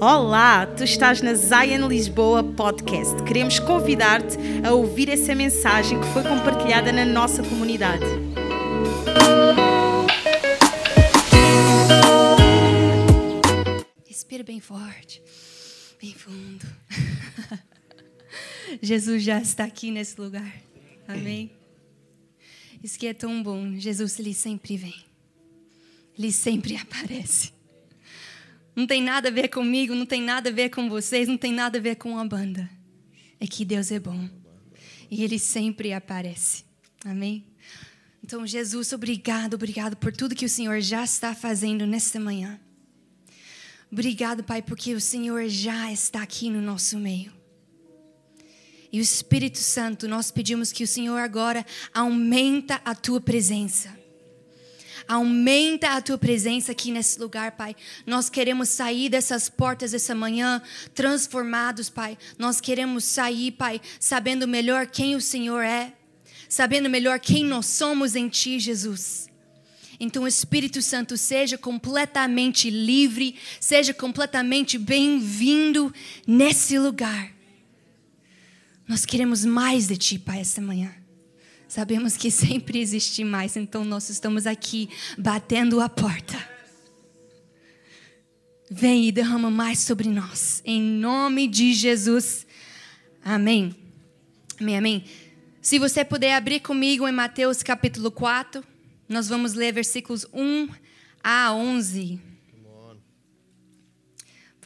Olá, tu estás na Zion Lisboa Podcast. Queremos convidar-te a ouvir essa mensagem que foi compartilhada na nossa comunidade. Respira bem forte, bem fundo. Jesus já está aqui nesse lugar. Amém. Isso que é tão bom. Jesus, ele sempre vem. Ele sempre aparece. Não tem nada a ver comigo, não tem nada a ver com vocês, não tem nada a ver com a banda. É que Deus é bom. E Ele sempre aparece. Amém? Então, Jesus, obrigado, obrigado por tudo que o Senhor já está fazendo nesta manhã. Obrigado, Pai, porque o Senhor já está aqui no nosso meio. E o Espírito Santo, nós pedimos que o Senhor agora aumenta a tua presença. Aumenta a tua presença aqui nesse lugar, Pai. Nós queremos sair dessas portas essa manhã transformados, Pai. Nós queremos sair, Pai, sabendo melhor quem o Senhor é, sabendo melhor quem nós somos em Ti, Jesus. Então, Espírito Santo seja completamente livre, seja completamente bem-vindo nesse lugar. Nós queremos mais de Ti, Pai, essa manhã. Sabemos que sempre existe mais, então nós estamos aqui batendo a porta. Vem e derrama mais sobre nós, em nome de Jesus. Amém. Amém, amém. Se você puder abrir comigo em Mateus capítulo 4, nós vamos ler versículos 1 a 11.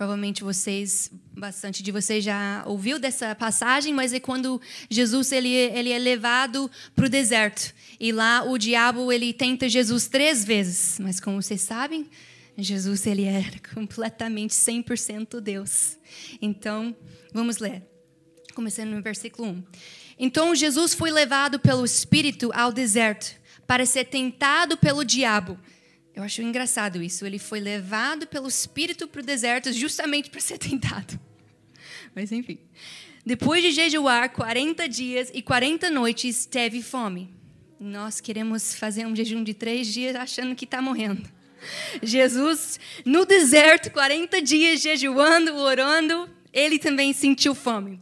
Provavelmente vocês, bastante de vocês já ouviu dessa passagem, mas é quando Jesus ele, ele é levado para o deserto. E lá o diabo ele tenta Jesus três vezes. Mas como vocês sabem, Jesus ele era completamente 100% Deus. Então, vamos ler. Começando no versículo 1. Então Jesus foi levado pelo Espírito ao deserto para ser tentado pelo diabo. Eu acho engraçado isso. Ele foi levado pelo Espírito para o deserto justamente para ser tentado. Mas enfim. Depois de jejuar 40 dias e 40 noites, teve fome. Nós queremos fazer um jejum de três dias achando que está morrendo. Jesus, no deserto, 40 dias jejuando, orando, ele também sentiu fome.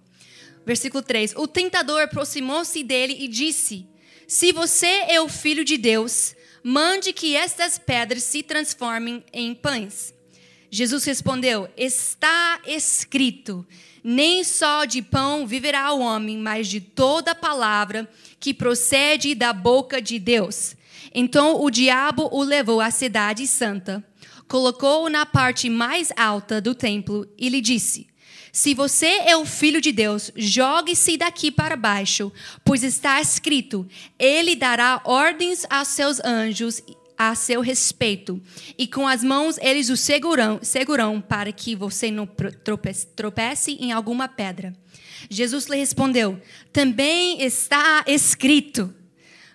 Versículo 3: O tentador aproximou-se dele e disse: Se você é o filho de Deus, mande que estas pedras se transformem em pães. Jesus respondeu: Está escrito: Nem só de pão viverá o homem, mas de toda palavra que procede da boca de Deus. Então o diabo o levou à cidade santa, colocou-o na parte mais alta do templo e lhe disse: se você é o filho de Deus, jogue-se daqui para baixo, pois está escrito: Ele dará ordens aos seus anjos a seu respeito, e com as mãos eles o seguram, seguram para que você não tropece, tropece em alguma pedra. Jesus lhe respondeu: Também está escrito: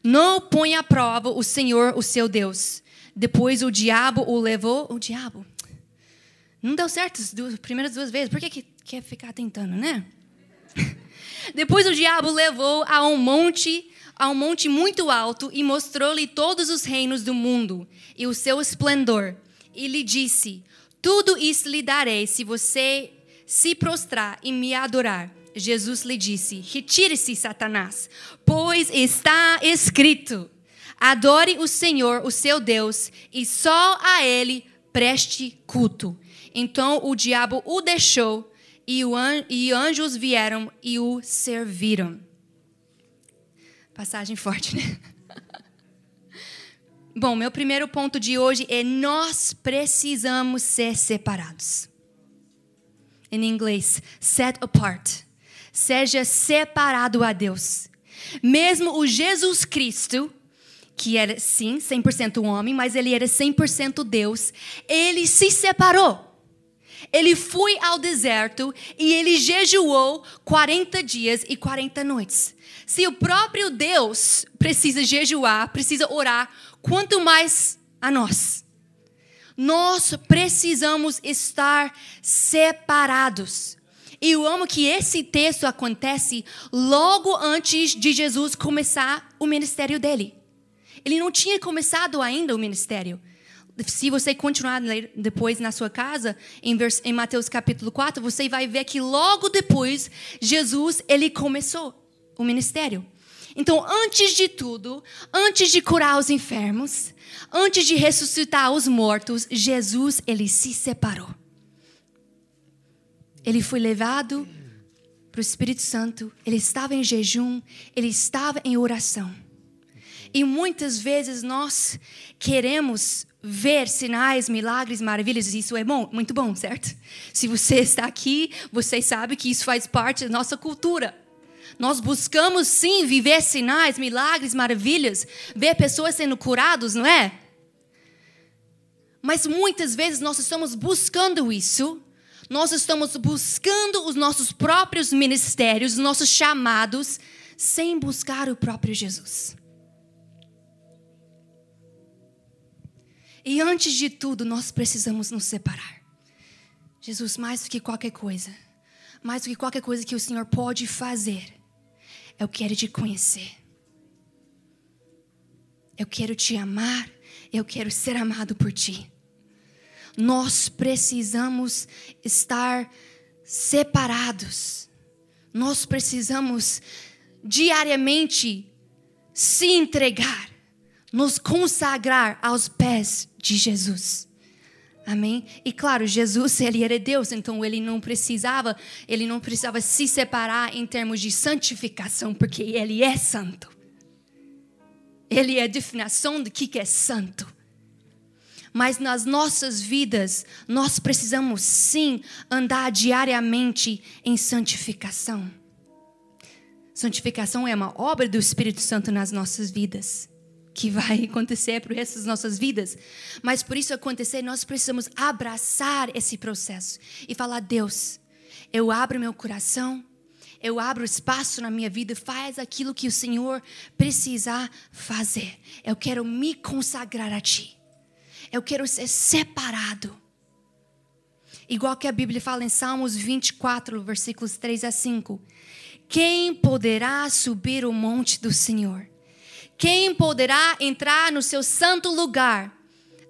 Não ponha à prova o Senhor, o seu Deus. Depois o diabo o levou. O diabo? Não deu certo as primeiras duas vezes. Por que, que quer ficar tentando, né? Depois o diabo levou a um monte, a um monte muito alto e mostrou-lhe todos os reinos do mundo e o seu esplendor. E lhe disse: Tudo isso lhe darei se você se prostrar e me adorar. Jesus lhe disse: Retire-se, Satanás, pois está escrito: Adore o Senhor, o seu Deus, e só a ele preste culto. Então o diabo o deixou e, an e anjos vieram e o serviram. Passagem forte, né? Bom, meu primeiro ponto de hoje é nós precisamos ser separados. Em inglês, set apart. Seja separado a Deus. Mesmo o Jesus Cristo, que era sim 100% homem, mas ele era 100% Deus, ele se separou. Ele foi ao deserto e ele jejuou 40 dias e 40 noites. Se o próprio Deus precisa jejuar, precisa orar, quanto mais a nós. Nós precisamos estar separados. E eu amo que esse texto acontece logo antes de Jesus começar o ministério dele. Ele não tinha começado ainda o ministério. Se você continuar a ler depois na sua casa, em, vers, em Mateus capítulo 4, você vai ver que logo depois, Jesus, ele começou o ministério. Então, antes de tudo, antes de curar os enfermos, antes de ressuscitar os mortos, Jesus, ele se separou. Ele foi levado para o Espírito Santo, ele estava em jejum, ele estava em oração. E muitas vezes nós queremos ver sinais, milagres, maravilhas, isso é bom, muito bom, certo? Se você está aqui, você sabe que isso faz parte da nossa cultura. Nós buscamos sim viver sinais, milagres, maravilhas, ver pessoas sendo curadas, não é? Mas muitas vezes nós estamos buscando isso, nós estamos buscando os nossos próprios ministérios, os nossos chamados, sem buscar o próprio Jesus. E antes de tudo, nós precisamos nos separar. Jesus, mais do que qualquer coisa, mais do que qualquer coisa que o Senhor pode fazer, eu quero te conhecer. Eu quero te amar, eu quero ser amado por ti. Nós precisamos estar separados. Nós precisamos diariamente se entregar, nos consagrar aos pés de Jesus. Amém? E claro, Jesus, ele era Deus, então ele não precisava, ele não precisava se separar em termos de santificação, porque ele é santo. Ele é a definição do que é santo. Mas nas nossas vidas, nós precisamos sim andar diariamente em santificação. Santificação é uma obra do Espírito Santo nas nossas vidas que vai acontecer para o resto das nossas vidas. Mas por isso acontecer, nós precisamos abraçar esse processo e falar: Deus, eu abro meu coração, eu abro espaço na minha vida, faz aquilo que o Senhor precisar fazer. Eu quero me consagrar a Ti. Eu quero ser separado. Igual que a Bíblia fala em Salmos 24, versículos 3 a 5. Quem poderá subir o monte do Senhor? Quem poderá entrar no seu santo lugar?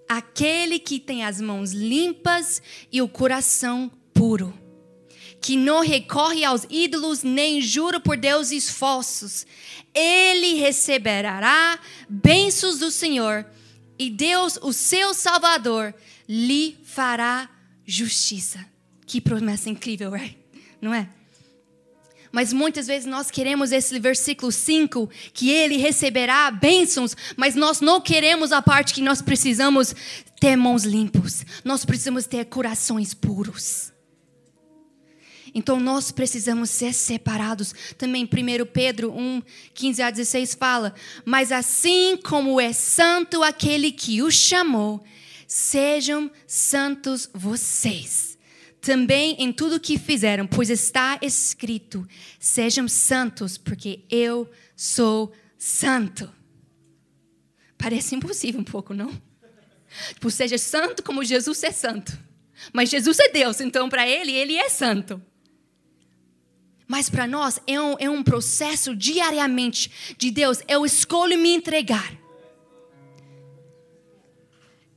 Aquele que tem as mãos limpas e o coração puro, que não recorre aos ídolos nem jura por deuses falsos. Ele receberá bênçãos do Senhor e Deus, o seu Salvador, lhe fará justiça. Que promessa incrível, right? não é? Mas muitas vezes nós queremos esse versículo 5, que ele receberá bênçãos, mas nós não queremos a parte que nós precisamos ter mãos limpas. Nós precisamos ter corações puros. Então nós precisamos ser separados. Também 1 Pedro 1, 15 a 16 fala: Mas assim como é santo aquele que o chamou, sejam santos vocês também em tudo que fizeram, pois está escrito: sejam santos, porque eu sou santo. Parece impossível um pouco, não? Tipo, seja santo como Jesus é santo. Mas Jesus é Deus, então para ele, ele é santo. Mas para nós é um, é um processo diariamente de Deus. Eu escolho me entregar.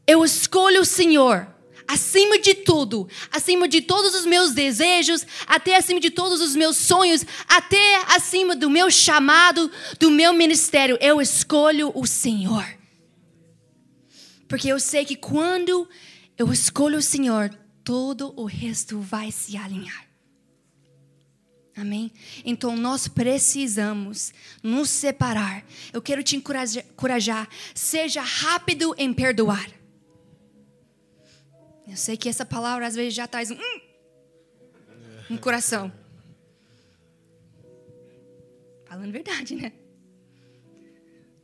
Eu escolho o Senhor acima de tudo, acima de todos os meus desejos, até acima de todos os meus sonhos, até acima do meu chamado, do meu ministério, eu escolho o Senhor. Porque eu sei que quando eu escolho o Senhor, todo o resto vai se alinhar. Amém? Então nós precisamos nos separar. Eu quero te encorajar. Seja rápido em perdoar. Eu sei que essa palavra às vezes já traz um, hum, no coração. Falando verdade, né?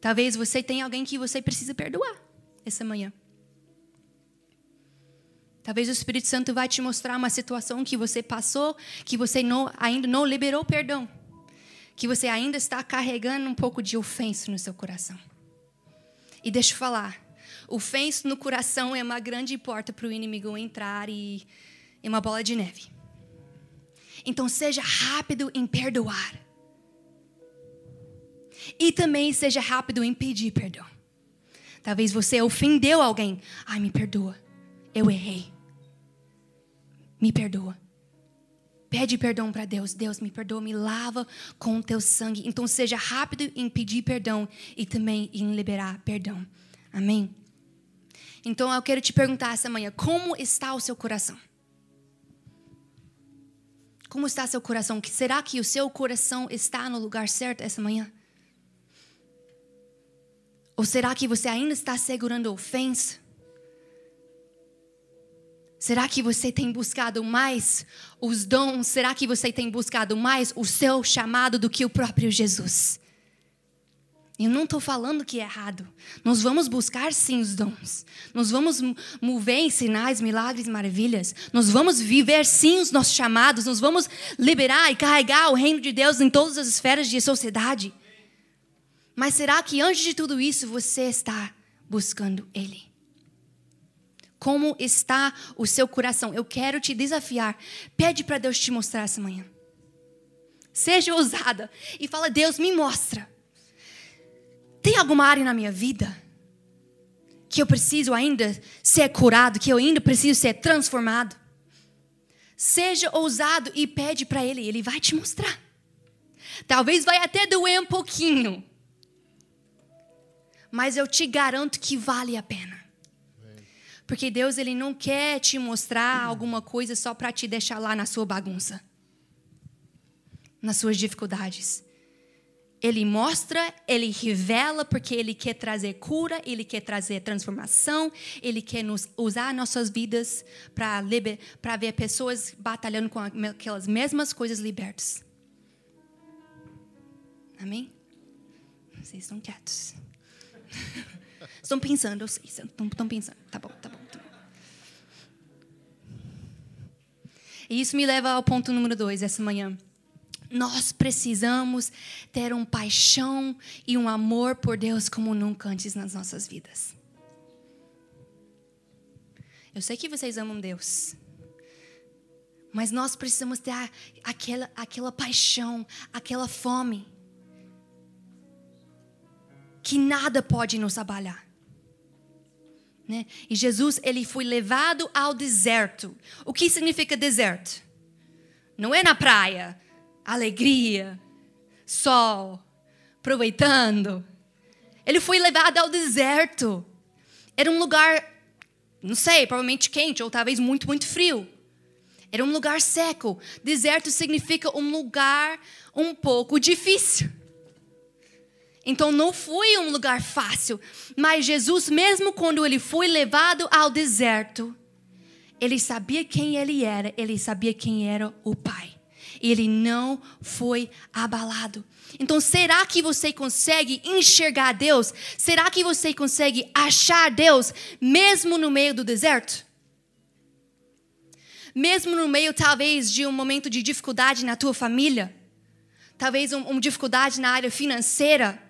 Talvez você tenha alguém que você precisa perdoar essa manhã. Talvez o Espírito Santo vai te mostrar uma situação que você passou, que você não, ainda não liberou perdão, que você ainda está carregando um pouco de ofensa no seu coração. E deixa eu falar, Ofenso no coração é uma grande porta para o inimigo entrar e é uma bola de neve. Então seja rápido em perdoar. E também seja rápido em pedir perdão. Talvez você ofendeu alguém. Ai, me perdoa. Eu errei. Me perdoa. Pede perdão para Deus. Deus, me perdoa, me lava com o teu sangue. Então seja rápido em pedir perdão e também em liberar perdão. Amém? Então eu quero te perguntar essa manhã: como está o seu coração? Como está seu coração? Será que o seu coração está no lugar certo essa manhã? Ou será que você ainda está segurando ofensa? Será que você tem buscado mais os dons? Será que você tem buscado mais o seu chamado do que o próprio Jesus? Eu não estou falando que é errado. Nós vamos buscar sim os dons. Nós vamos mover em sinais, milagres, maravilhas. Nós vamos viver sim os nossos chamados. Nós vamos liberar e carregar o reino de Deus em todas as esferas de sociedade. Mas será que antes de tudo isso você está buscando Ele? Como está o seu coração? Eu quero te desafiar. Pede para Deus te mostrar essa manhã. Seja ousada e fala: Deus, me mostra. Alguma área na minha vida que eu preciso ainda ser curado, que eu ainda preciso ser transformado? Seja ousado e pede para Ele, Ele vai te mostrar. Talvez vai até doer um pouquinho, mas eu te garanto que vale a pena. Porque Deus ele não quer te mostrar alguma coisa só para te deixar lá na sua bagunça, nas suas dificuldades. Ele mostra, ele revela, porque ele quer trazer cura, ele quer trazer transformação, ele quer nos usar nossas vidas para ver pessoas batalhando com aquelas mesmas coisas libertas. Amém? Vocês estão quietos. Estão pensando, eu sei, estão, estão pensando. Tá bom, tá bom, tá bom. E isso me leva ao ponto número dois essa manhã. Nós precisamos ter um paixão e um amor por Deus como nunca antes nas nossas vidas. Eu sei que vocês amam Deus. Mas nós precisamos ter aquela, aquela paixão, aquela fome. Que nada pode nos abalar. Né? E Jesus, ele foi levado ao deserto. O que significa deserto? Não é na praia, alegria, sol, aproveitando. Ele foi levado ao deserto. Era um lugar, não sei, provavelmente quente ou talvez muito, muito frio. Era um lugar seco. Deserto significa um lugar um pouco difícil. Então não foi um lugar fácil, mas Jesus, mesmo quando ele foi levado ao deserto, ele sabia quem ele era, ele sabia quem era o Pai ele não foi abalado. Então, será que você consegue enxergar Deus? Será que você consegue achar Deus mesmo no meio do deserto? Mesmo no meio, talvez, de um momento de dificuldade na tua família? Talvez uma um dificuldade na área financeira?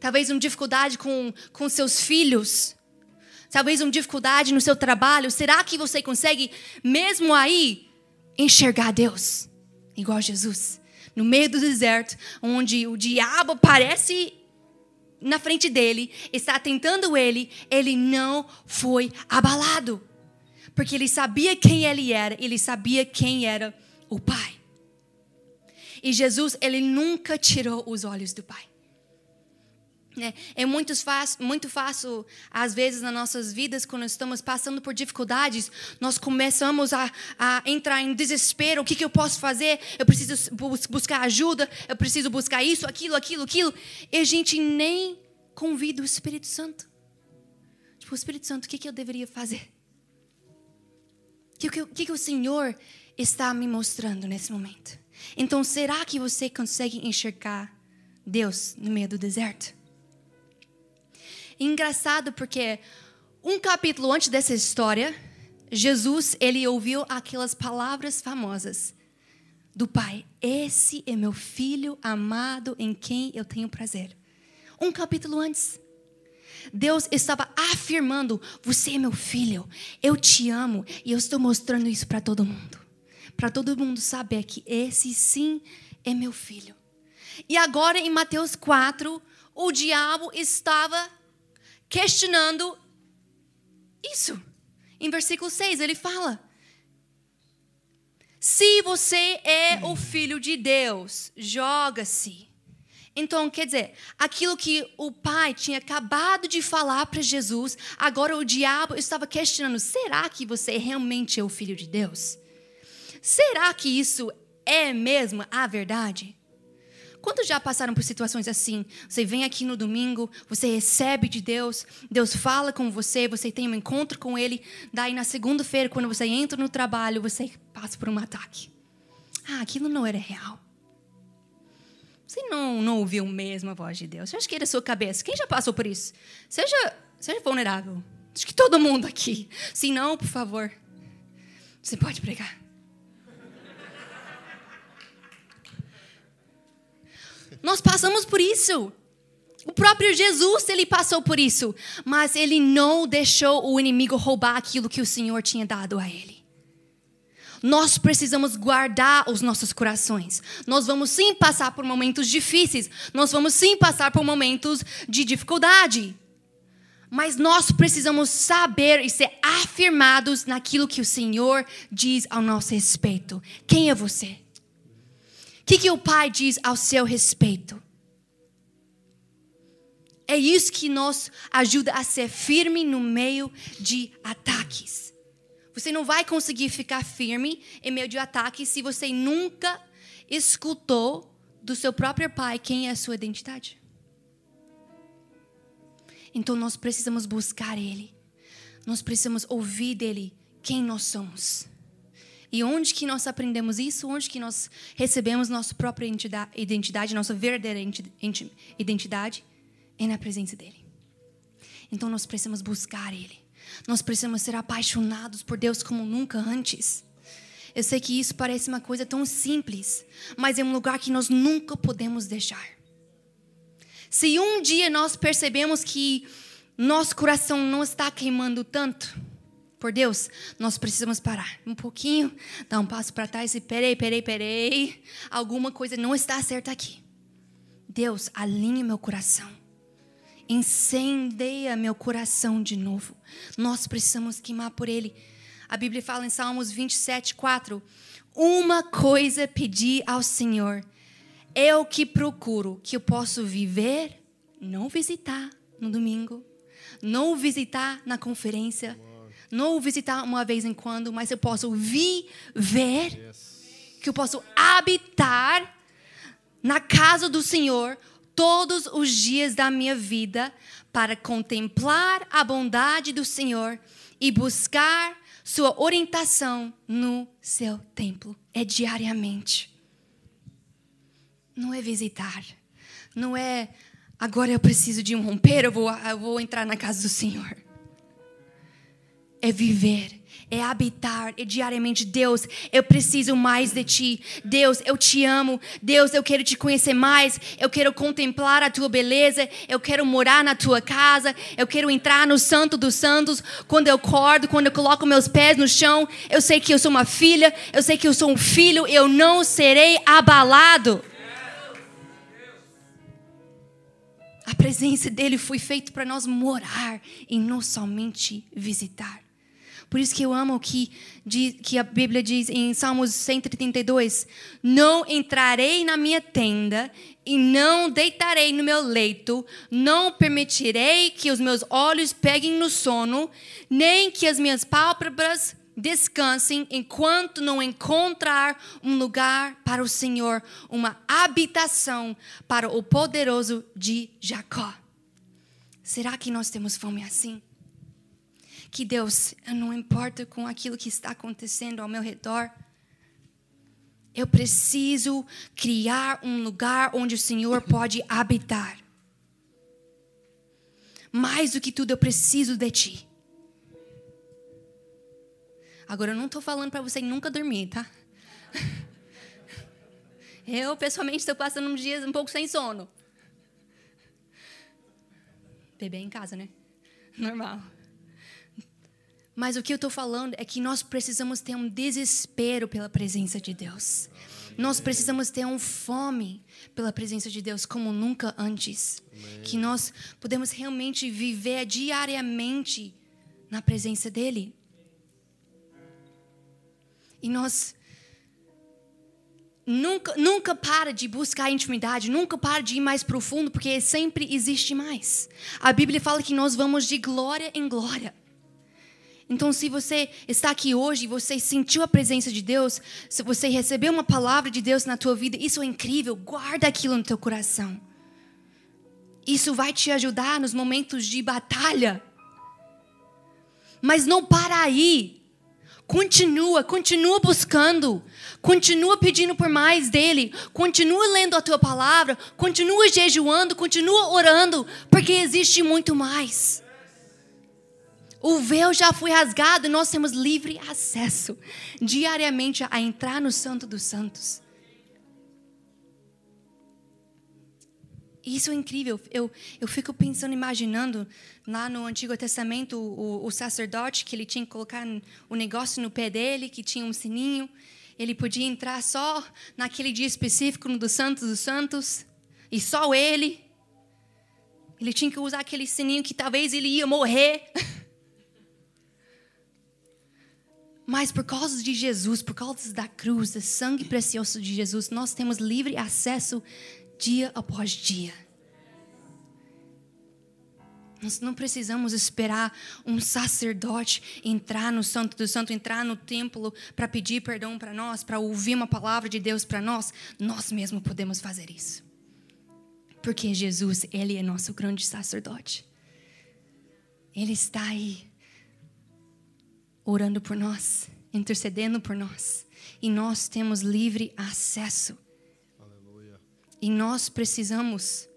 Talvez uma dificuldade com, com seus filhos? Talvez uma dificuldade no seu trabalho? Será que você consegue, mesmo aí, enxergar Deus? Igual Jesus, no meio do deserto, onde o diabo aparece na frente dele, está tentando ele, ele não foi abalado. Porque ele sabia quem ele era, ele sabia quem era o Pai. E Jesus, ele nunca tirou os olhos do Pai. É, é muito fácil, muito fácil, às vezes, nas nossas vidas, quando estamos passando por dificuldades, nós começamos a, a entrar em desespero. O que, que eu posso fazer? Eu preciso buscar ajuda, eu preciso buscar isso, aquilo, aquilo, aquilo. E a gente nem convida o Espírito Santo. Tipo, Espírito Santo, o que, que eu deveria fazer? O que, que, que o Senhor está me mostrando nesse momento? Então, será que você consegue enxergar Deus no meio do deserto? Engraçado porque um capítulo antes dessa história, Jesus ele ouviu aquelas palavras famosas do Pai: Esse é meu filho amado em quem eu tenho prazer. Um capítulo antes. Deus estava afirmando: Você é meu filho, eu te amo e eu estou mostrando isso para todo mundo. Para todo mundo saber que esse sim é meu filho. E agora em Mateus 4, o diabo estava questionando isso. Em versículo 6, ele fala: Se você é o filho de Deus, joga-se. Então, quer dizer, aquilo que o pai tinha acabado de falar para Jesus, agora o diabo estava questionando: será que você realmente é o filho de Deus? Será que isso é mesmo a verdade? Quantos já passaram por situações assim? Você vem aqui no domingo, você recebe de Deus, Deus fala com você, você tem um encontro com Ele, daí na segunda-feira, quando você entra no trabalho, você passa por um ataque. Ah, aquilo não era real. Você não, não ouviu mesmo a voz de Deus. Você acha que era sua cabeça? Quem já passou por isso? Seja, seja vulnerável. Acho que todo mundo aqui. Se não, por favor, você pode pregar. Nós passamos por isso. O próprio Jesus, ele passou por isso, mas ele não deixou o inimigo roubar aquilo que o Senhor tinha dado a ele. Nós precisamos guardar os nossos corações. Nós vamos sim passar por momentos difíceis, nós vamos sim passar por momentos de dificuldade. Mas nós precisamos saber e ser afirmados naquilo que o Senhor diz ao nosso respeito. Quem é você? Que, que o Pai diz ao seu respeito? É isso que nos ajuda a ser firme no meio de ataques. Você não vai conseguir ficar firme em meio de ataques se você nunca escutou do seu próprio pai quem é a sua identidade. Então nós precisamos buscar ele. Nós precisamos ouvir dele quem nós somos. E onde que nós aprendemos isso? Onde que nós recebemos nossa própria identidade, nossa verdadeira identidade? É na presença dele. Então nós precisamos buscar ele. Nós precisamos ser apaixonados por Deus como nunca antes. Eu sei que isso parece uma coisa tão simples, mas é um lugar que nós nunca podemos deixar. Se um dia nós percebemos que nosso coração não está queimando tanto, por Deus, nós precisamos parar um pouquinho, dar um passo para trás e peraí, peraí, peraí. Alguma coisa não está certa aqui. Deus, alinhe meu coração. Incendeia meu coração de novo. Nós precisamos queimar por Ele. A Bíblia fala em Salmos 27, 4. Uma coisa pedi ao Senhor. O que procuro, que eu posso viver, não visitar no domingo, não visitar na conferência, não visitar uma vez em quando, mas eu posso viver, que eu posso habitar na casa do Senhor todos os dias da minha vida para contemplar a bondade do Senhor e buscar sua orientação no seu templo. É diariamente. Não é visitar. Não é agora eu preciso de um romper, eu vou, eu vou entrar na casa do Senhor é viver, é habitar é diariamente. Deus, eu preciso mais de ti. Deus, eu te amo. Deus, eu quero te conhecer mais. Eu quero contemplar a tua beleza. Eu quero morar na tua casa. Eu quero entrar no Santo dos Santos. Quando eu acordo, quando eu coloco meus pés no chão, eu sei que eu sou uma filha. Eu sei que eu sou um filho. Eu não serei abalado. A presença dele foi feita para nós morar e não somente visitar. Por isso que eu amo que, que a Bíblia diz em Salmos 132: Não entrarei na minha tenda e não deitarei no meu leito, não permitirei que os meus olhos peguem no sono, nem que as minhas pálpebras descansem enquanto não encontrar um lugar para o Senhor, uma habitação para o poderoso de Jacó. Será que nós temos fome assim? Que Deus, eu não importa com aquilo que está acontecendo ao meu redor. Eu preciso criar um lugar onde o Senhor pode habitar. Mais do que tudo, eu preciso de Ti. Agora, eu não estou falando para você nunca dormir, tá? Eu, pessoalmente, estou passando uns dias um pouco sem sono. Bebê em casa, né? Normal. Mas o que eu estou falando é que nós precisamos ter um desespero pela presença de Deus. Nós precisamos ter um fome pela presença de Deus como nunca antes. Que nós podemos realmente viver diariamente na presença dele. E nós nunca, nunca para de buscar intimidade, nunca para de ir mais profundo, porque sempre existe mais. A Bíblia fala que nós vamos de glória em glória. Então, se você está aqui hoje e você sentiu a presença de Deus, se você recebeu uma palavra de Deus na tua vida, isso é incrível. Guarda aquilo no teu coração. Isso vai te ajudar nos momentos de batalha. Mas não para aí. Continua, continua buscando. Continua pedindo por mais dele. Continua lendo a tua palavra. Continua jejuando. Continua orando. Porque existe muito mais. O véu já foi rasgado e nós temos livre acesso diariamente a entrar no Santo dos Santos. Isso é incrível. Eu, eu fico pensando, imaginando, lá no Antigo Testamento, o, o sacerdote, que ele tinha que colocar o negócio no pé dele, que tinha um sininho. Ele podia entrar só naquele dia específico no do Santos dos Santos. E só ele. Ele tinha que usar aquele sininho que talvez ele ia morrer. Mas por causa de Jesus, por causa da cruz, do sangue precioso de Jesus, nós temos livre acesso dia após dia. Nós não precisamos esperar um sacerdote entrar no Santo do Santo, entrar no templo para pedir perdão para nós, para ouvir uma palavra de Deus para nós. Nós mesmos podemos fazer isso. Porque Jesus, Ele é nosso grande sacerdote. Ele está aí orando por nós, intercedendo por nós. E nós temos livre acesso. Aleluia. E nós precisamos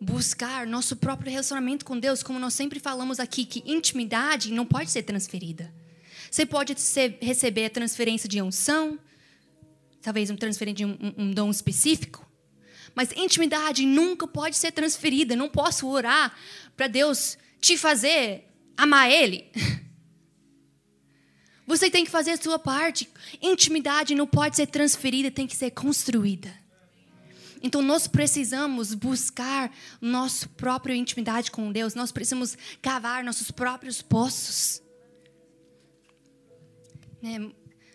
buscar nosso próprio relacionamento com Deus, como nós sempre falamos aqui, que intimidade não pode ser transferida. Você pode ser, receber a transferência de unção, talvez uma transferência de um, um, um dom específico, mas intimidade nunca pode ser transferida. Não posso orar para Deus te fazer amar Ele. Você tem que fazer a sua parte. Intimidade não pode ser transferida, tem que ser construída. Então nós precisamos buscar nossa própria intimidade com Deus. Nós precisamos cavar nossos próprios poços. Né?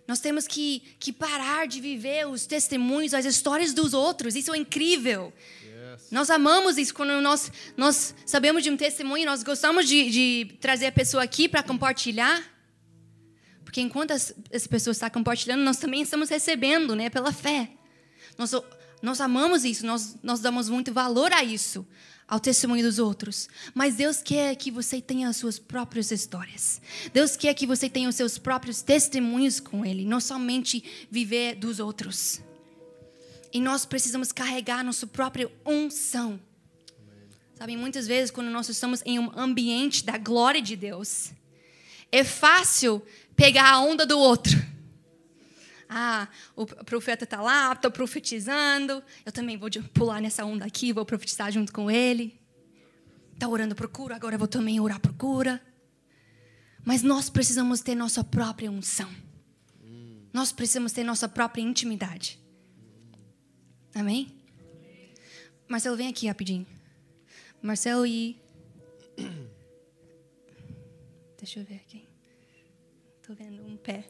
Nós temos que, que parar de viver os testemunhos, as histórias dos outros. Isso é incrível. Yes. Nós amamos isso quando nós, nós sabemos de um testemunho, nós gostamos de, de trazer a pessoa aqui para compartilhar. Porque enquanto as, as pessoas estão compartilhando, nós também estamos recebendo, né, pela fé. Nós, nós amamos isso, nós, nós damos muito valor a isso, ao testemunho dos outros. Mas Deus quer que você tenha as suas próprias histórias. Deus quer que você tenha os seus próprios testemunhos com Ele, não somente viver dos outros. E nós precisamos carregar nossa própria unção. Sabe, muitas vezes, quando nós estamos em um ambiente da glória de Deus, é fácil pegar a onda do outro. Ah, o profeta está lá, estou profetizando, eu também vou pular nessa onda aqui, vou profetizar junto com ele. Está orando por cura, agora eu vou também orar por cura. Mas nós precisamos ter nossa própria unção. Nós precisamos ter nossa própria intimidade. Amém? Marcelo, vem aqui rapidinho. Marcelo e. Deixa eu ver aqui. Vendo um pé.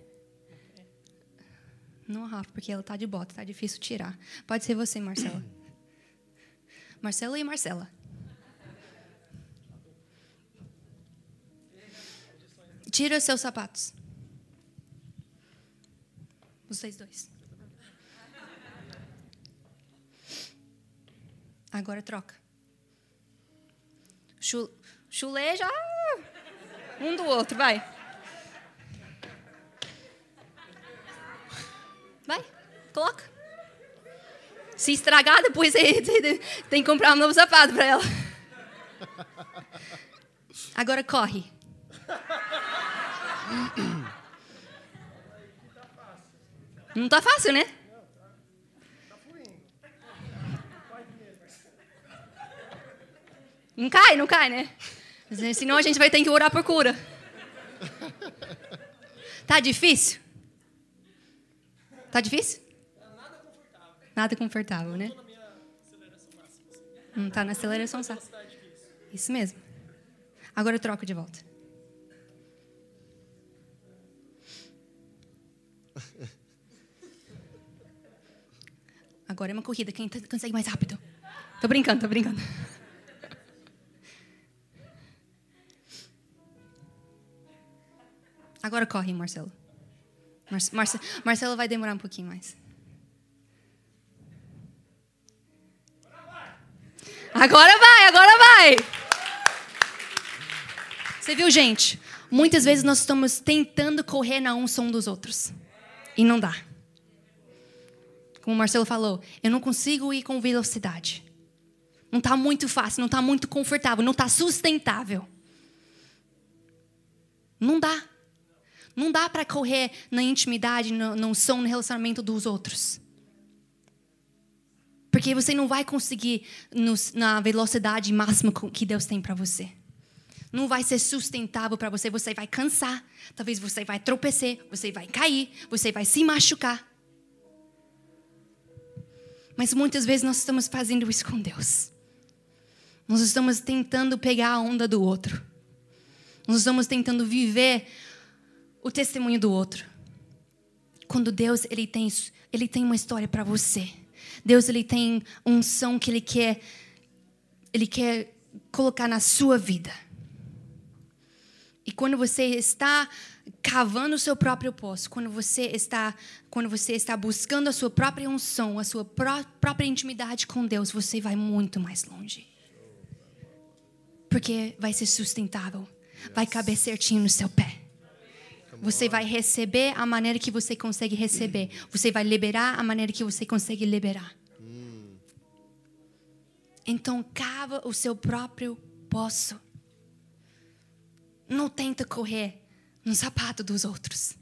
Não, Rafa, porque ela tá de bota, tá difícil tirar. Pode ser você, Marcela. Marcela e Marcela. Tira os seus sapatos. Vocês dois. Agora troca. Chulé já. Um do outro, vai. Vai, coloca. Se estragar, depois tem que comprar um novo sapato para ela. Agora corre. Não tá fácil, né? Não cai, não cai, né? Senão a gente vai ter que orar por cura. Tá difícil? Tá difícil? Nada com Nada confortável, né? Não está na aceleração máxima. Isso mesmo. Agora eu troco de volta. Agora é uma corrida. Quem tá, consegue mais rápido? Tô brincando, tô brincando. Agora corre, Marcelo. Marce, Marcelo vai demorar um pouquinho mais. Agora vai, agora vai. Você viu, gente? Muitas vezes nós estamos tentando correr na unção dos outros. E não dá. Como o Marcelo falou, eu não consigo ir com velocidade. Não está muito fácil, não está muito confortável, não está sustentável. Não dá. Não dá para correr na intimidade, no, no som, no relacionamento dos outros. Porque você não vai conseguir no, na velocidade máxima que Deus tem para você. Não vai ser sustentável para você, você vai cansar. Talvez você vai tropeçar, você vai cair, você vai se machucar. Mas muitas vezes nós estamos fazendo isso com Deus. Nós estamos tentando pegar a onda do outro. Nós estamos tentando viver o testemunho do outro. Quando Deus ele tem, ele tem uma história para você. Deus ele tem um som que ele quer ele quer colocar na sua vida. E quando você está cavando o seu próprio poço, quando você está quando você está buscando a sua própria unção, a sua pró própria intimidade com Deus, você vai muito mais longe. Porque vai ser sustentável, vai caber certinho no seu pé. Você vai receber a maneira que você consegue receber. Você vai liberar a maneira que você consegue liberar. Então, cava o seu próprio poço. Não tenta correr no sapato dos outros.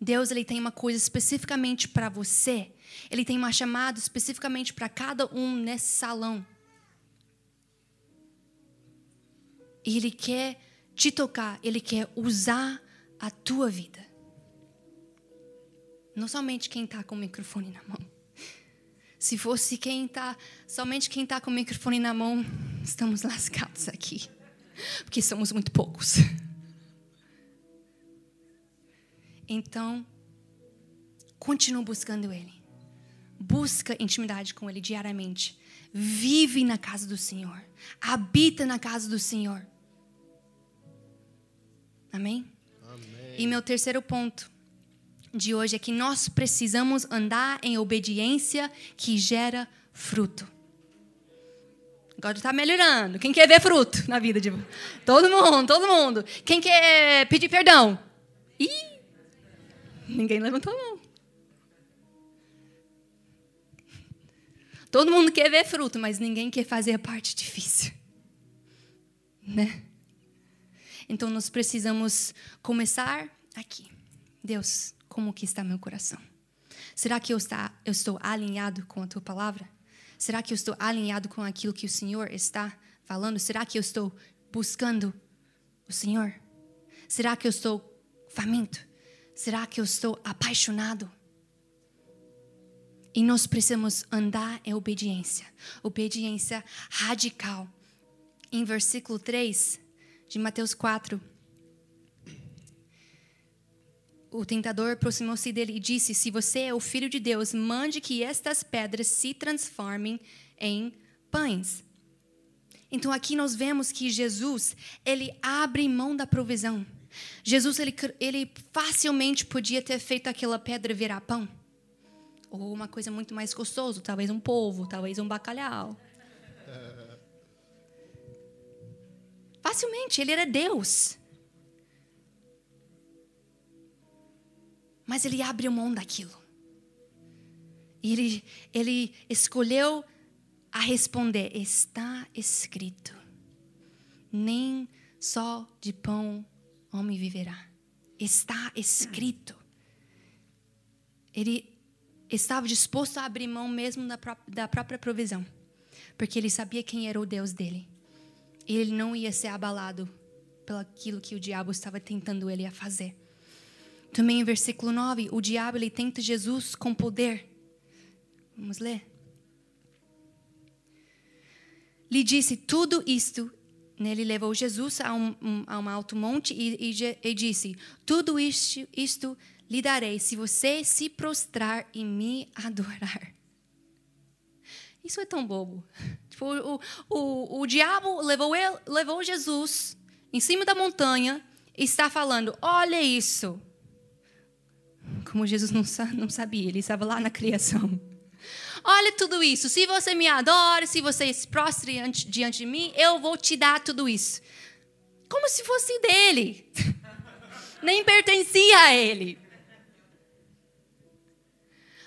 Deus ele tem uma coisa especificamente para você. Ele tem uma chamada especificamente para cada um nesse salão. Ele quer te tocar, ele quer usar a tua vida. Não somente quem está com o microfone na mão. Se fosse quem está, somente quem está com o microfone na mão, estamos lascados aqui. Porque somos muito poucos. Então, continue buscando Ele. Busca intimidade com Ele diariamente. Vive na casa do Senhor. Habita na casa do Senhor. Amém? E meu terceiro ponto de hoje é que nós precisamos andar em obediência que gera fruto. Agora está melhorando. Quem quer ver fruto na vida de todo mundo, todo mundo. Quem quer pedir perdão? Ih, ninguém levantou a mão. Todo mundo quer ver fruto, mas ninguém quer fazer a parte difícil. Né? Então nós precisamos começar aqui. Deus, como que está meu coração? Será que eu, está, eu estou alinhado com a tua palavra? Será que eu estou alinhado com aquilo que o Senhor está falando? Será que eu estou buscando o Senhor? Será que eu estou faminto? Será que eu estou apaixonado? E nós precisamos andar em obediência, obediência radical. Em versículo 3, de Mateus 4. O tentador aproximou-se dele e disse: Se você é o filho de Deus, mande que estas pedras se transformem em pães. Então aqui nós vemos que Jesus, ele abre mão da provisão. Jesus, ele, ele facilmente podia ter feito aquela pedra virar pão. Ou uma coisa muito mais gostosa, talvez um polvo, talvez um bacalhau. Facilmente, ele era Deus. Mas ele abriu mão daquilo. E ele, ele escolheu a responder: está escrito, nem só de pão homem viverá. Está escrito. Ele estava disposto a abrir mão mesmo da, da própria provisão, porque ele sabia quem era o Deus dele ele não ia ser abalado pelo aquilo que o diabo estava tentando ele a fazer. Também em versículo 9, o diabo ele tenta Jesus com poder. Vamos ler. Lhe disse tudo isto. Ele levou Jesus a um, um, a um alto monte e, e, e disse: Tudo isto, isto lhe darei se você se prostrar e me adorar. Isso é tão bobo. Tipo, o, o, o diabo levou, ele, levou Jesus em cima da montanha e está falando: Olha isso. Como Jesus não, não sabia, ele estava lá na criação. Olha tudo isso. Se você me adora, se você se prostre diante, de mim, eu vou te dar tudo isso. Como se fosse dele. Nem pertencia a ele.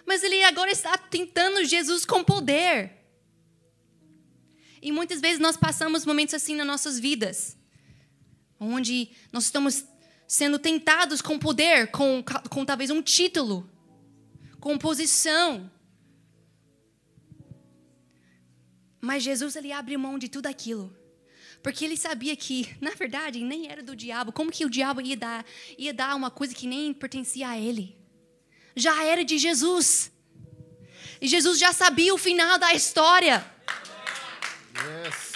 Mas ele agora está tentando Jesus com poder. E muitas vezes nós passamos momentos assim nas nossas vidas, onde nós estamos sendo tentados com poder, com, com talvez um título, com posição. Mas Jesus ele abre mão de tudo aquilo. Porque ele sabia que, na verdade, nem era do diabo. Como que o diabo ia dar, ia dar uma coisa que nem pertencia a ele? Já era de Jesus. E Jesus já sabia o final da história. Yes.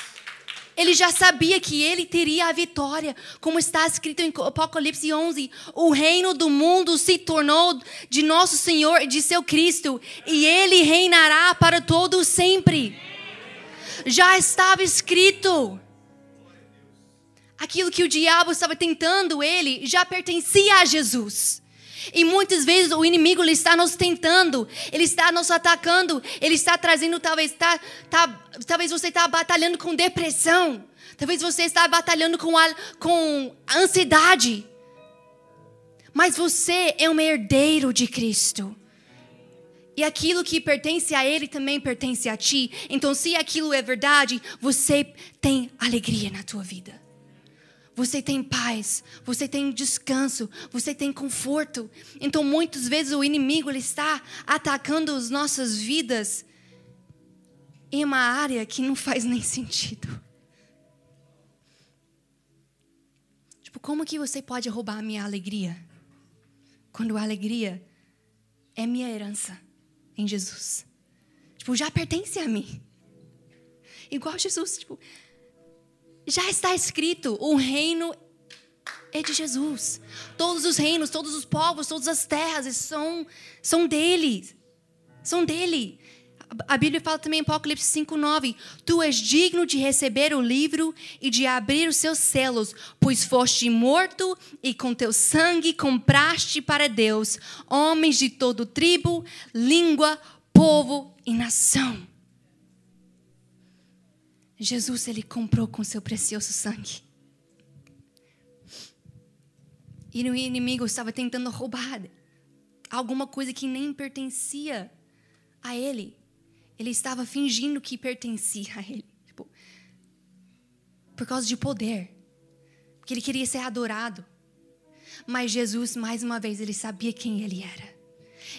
Ele já sabia que ele teria a vitória, como está escrito em Apocalipse 11: o reino do mundo se tornou de nosso Senhor e de seu Cristo, e ele reinará para todo sempre. Já estava escrito. Aquilo que o diabo estava tentando ele já pertencia a Jesus. E muitas vezes o inimigo ele está nos tentando, ele está nos atacando, ele está trazendo, talvez, tá, tá, talvez você está batalhando com depressão, talvez você está batalhando com, a, com ansiedade. Mas você é um herdeiro de Cristo. E aquilo que pertence a Ele também pertence a ti. Então, se aquilo é verdade, você tem alegria na tua vida. Você tem paz, você tem descanso, você tem conforto. Então, muitas vezes o inimigo ele está atacando as nossas vidas em uma área que não faz nem sentido. Tipo, como que você pode roubar a minha alegria? Quando a alegria é minha herança em Jesus. Tipo, já pertence a mim. Igual Jesus, tipo, já está escrito: o reino é de Jesus. Todos os reinos, todos os povos, todas as terras são, são dele. São dele. A Bíblia fala também em Apocalipse 5:9, tu és digno de receber o livro e de abrir os seus selos, pois foste morto e com teu sangue compraste para Deus homens de todo tribo, língua, povo e nação. Jesus ele comprou com seu precioso sangue. E o inimigo estava tentando roubar alguma coisa que nem pertencia a ele. Ele estava fingindo que pertencia a ele. Tipo, por causa de poder. Porque ele queria ser adorado. Mas Jesus, mais uma vez, ele sabia quem ele era.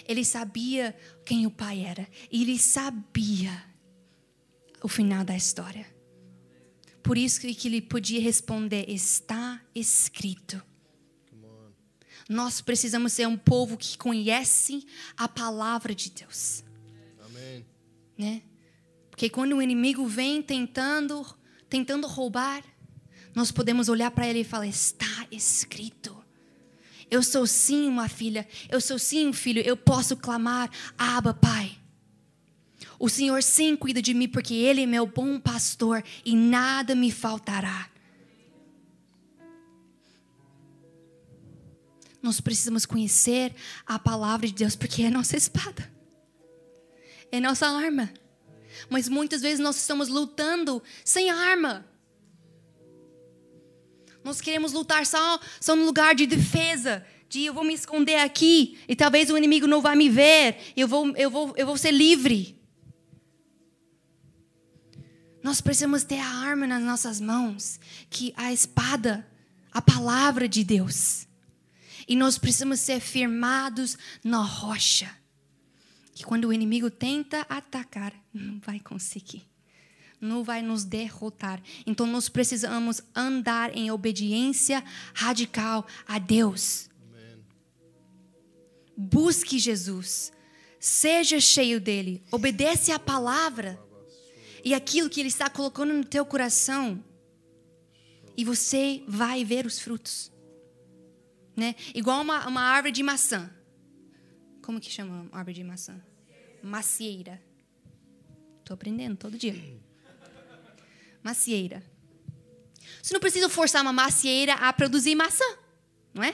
Ele sabia quem o Pai era. E ele sabia o final da história. Por isso que ele podia responder: está escrito. Nós precisamos ser um povo que conhece a palavra de Deus. Amém. Né? Porque quando o inimigo vem tentando, tentando roubar, nós podemos olhar para ele e falar: está escrito. Eu sou sim uma filha, eu sou sim um filho, eu posso clamar, Abba, Pai. O Senhor sim cuida de mim, porque Ele é meu bom pastor e nada me faltará. Nós precisamos conhecer a palavra de Deus, porque é nossa espada, é nossa arma. Mas muitas vezes nós estamos lutando sem arma. Nós queremos lutar só, só no lugar de defesa, de eu vou me esconder aqui e talvez o inimigo não vai me ver, eu vou, eu vou, eu vou ser livre. Nós precisamos ter a arma nas nossas mãos, que a espada, a palavra de Deus. E nós precisamos ser firmados na rocha. Que quando o inimigo tenta atacar, não vai conseguir. Não vai nos derrotar. Então nós precisamos andar em obediência radical a Deus. Busque Jesus. Seja cheio dele. Obedece à palavra e aquilo que ele está colocando no teu coração. E você vai ver os frutos. Né? Igual uma, uma árvore de maçã. Como que chama uma árvore de maçã? Macieira. Estou aprendendo todo dia. Macieira. Você não precisa forçar uma macieira a produzir maçã, não é?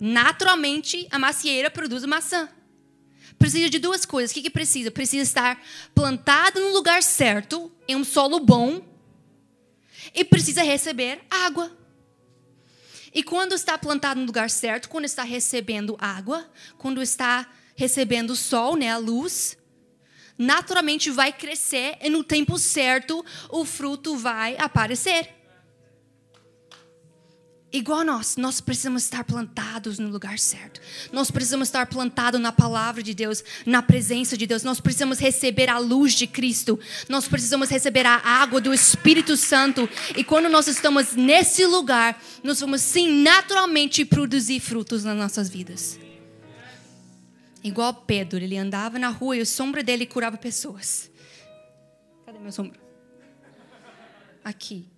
Naturalmente, a macieira produz maçã precisa de duas coisas. O que, que precisa? Precisa estar plantado no lugar certo, em um solo bom, e precisa receber água. E quando está plantado no lugar certo, quando está recebendo água, quando está recebendo sol, né, a luz, naturalmente vai crescer e no tempo certo o fruto vai aparecer. Igual nós, nós precisamos estar plantados no lugar certo. Nós precisamos estar plantados na palavra de Deus, na presença de Deus. Nós precisamos receber a luz de Cristo. Nós precisamos receber a água do Espírito Santo. E quando nós estamos nesse lugar, nós vamos sim naturalmente produzir frutos nas nossas vidas. Igual Pedro, ele andava na rua e a sombra dele curava pessoas. Cadê meu sombra? Aqui.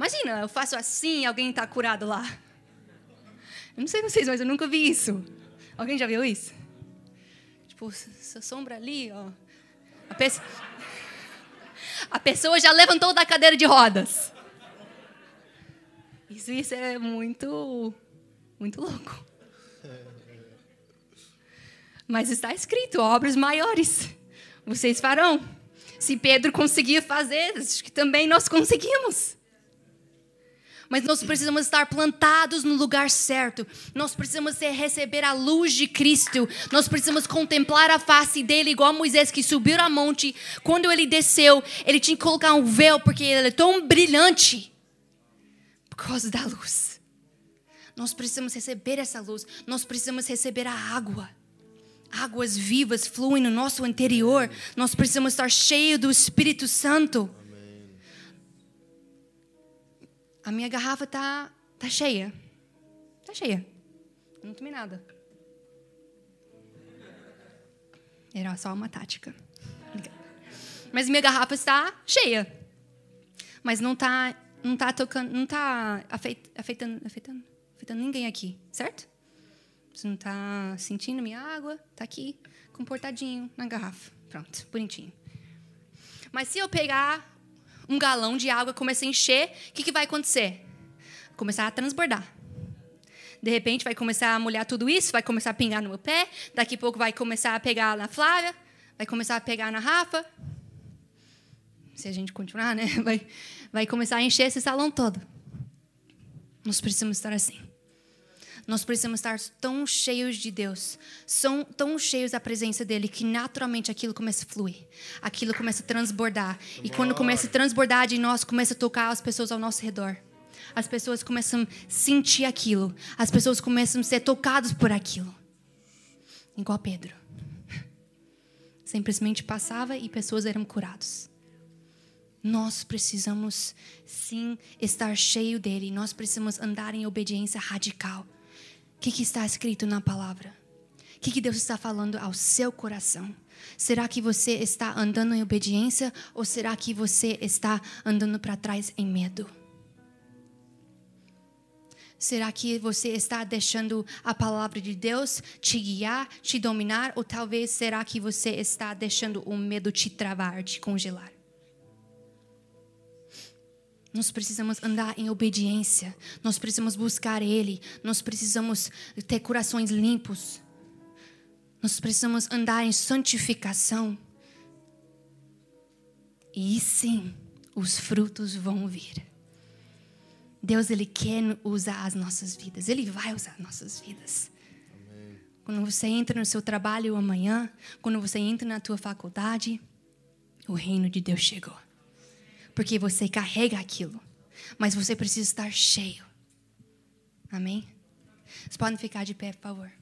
Imagina, eu faço assim, alguém está curado lá. Eu não sei vocês, mas eu nunca vi isso. Alguém já viu isso? Tipo, essa sombra ali, ó. A, pe... a pessoa já levantou da cadeira de rodas. Isso, isso é muito, muito louco. Mas está escrito, obras maiores vocês farão. Se Pedro conseguia fazer, acho que também nós conseguimos mas nós precisamos estar plantados no lugar certo. Nós precisamos receber a luz de Cristo. Nós precisamos contemplar a face dele, igual Moisés que subiu a monte. Quando ele desceu, ele tinha que colocar um véu, porque ele é tão brilhante por causa da luz. Nós precisamos receber essa luz. Nós precisamos receber a água águas vivas fluem no nosso interior. Nós precisamos estar cheios do Espírito Santo. A minha garrafa tá, tá cheia. Tá cheia. Não tomei nada. Era só uma tática. Mas minha garrafa está cheia. Mas não está não tá tocando, não tá afetando, afetando, afetando ninguém aqui, certo? Você não está sentindo minha água? Está aqui, comportadinho na garrafa. Pronto, bonitinho. Mas se eu pegar um galão de água começa a encher, o que, que vai acontecer? Começar a transbordar. De repente vai começar a molhar tudo isso, vai começar a pingar no meu pé, daqui a pouco vai começar a pegar na Flávia, vai começar a pegar na Rafa. Se a gente continuar, né? Vai, vai começar a encher esse salão todo. Nós precisamos estar assim. Nós precisamos estar tão cheios de Deus, são tão cheios da presença dele que naturalmente aquilo começa a fluir, aquilo começa a transbordar. E quando começa a transbordar de nós, começa a tocar as pessoas ao nosso redor. As pessoas começam a sentir aquilo, as pessoas começam a ser tocadas por aquilo. Igual Pedro. Simplesmente passava e pessoas eram curadas. Nós precisamos sim estar cheio dele. Nós precisamos andar em obediência radical. O que, que, está escrito na palavra? O que, que Deus está falando ao seu coração? Será que você está andando em obediência ou será que você está andando para trás em medo? Será que você está deixando a palavra de Deus te guiar, te dominar? Ou talvez será que você está deixando o medo te travar, te congelar? Nós precisamos andar em obediência. Nós precisamos buscar Ele. Nós precisamos ter corações limpos. Nós precisamos andar em santificação. E sim, os frutos vão vir. Deus, Ele quer usar as nossas vidas. Ele vai usar nossas vidas. Amém. Quando você entra no seu trabalho amanhã, quando você entra na tua faculdade, o reino de Deus chegou porque você carrega aquilo. Mas você precisa estar cheio. Amém? Vocês podem ficar de pé, por favor.